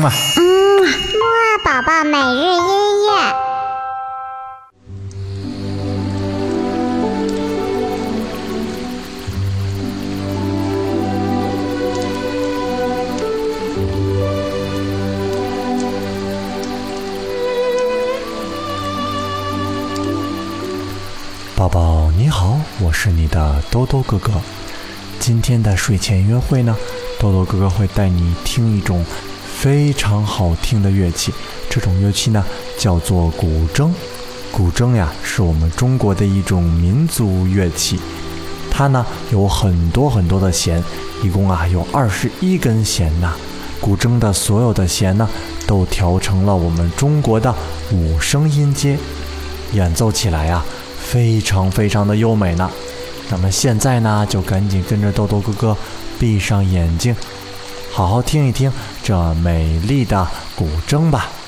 嗯啊，嗯，木二宝宝每日音乐。宝宝你好，我是你的兜兜哥哥。今天的睡前约会呢，兜兜哥哥会带你听一种非常好听的乐器，这种乐器呢叫做古筝。古筝呀，是我们中国的一种民族乐器，它呢有很多很多的弦，一共啊有二十一根弦呐。古筝的所有的弦呢，都调成了我们中国的五声音阶，演奏起来呀。非常非常的优美呢，那么现在呢，就赶紧跟着豆豆哥哥闭上眼睛，好好听一听这美丽的古筝吧。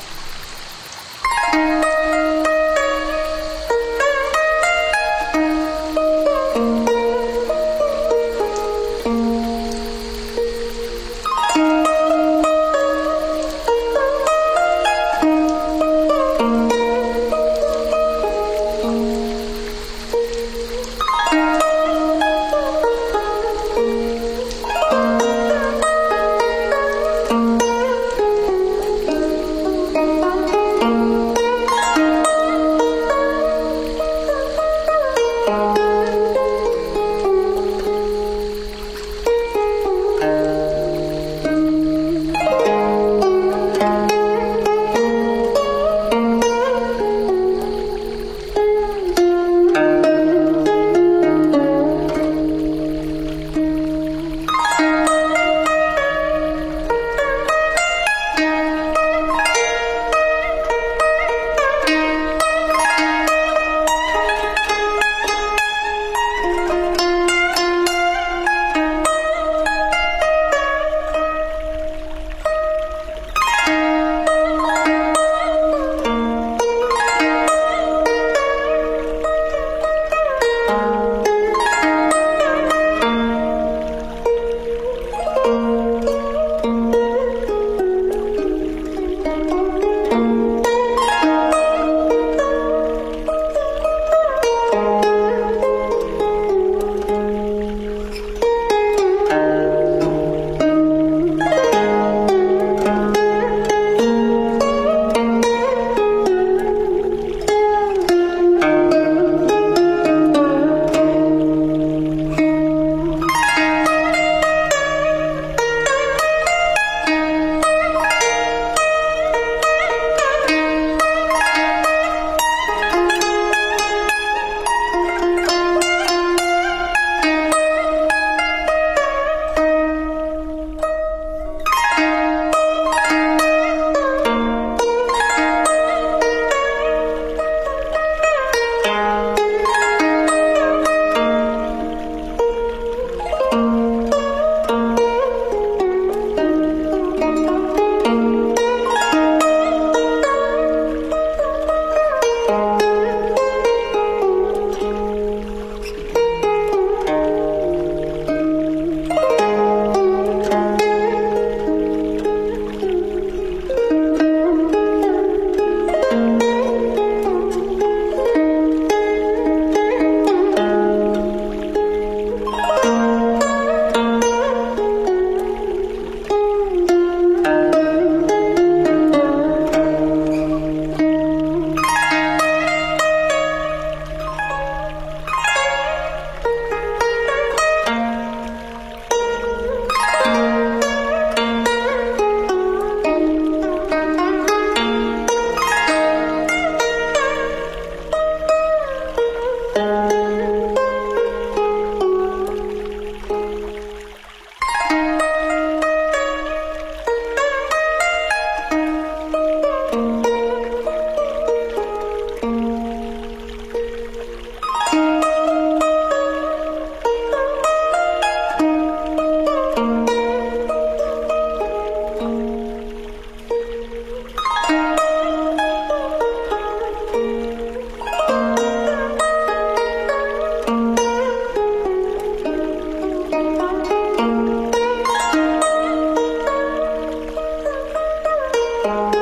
嗯。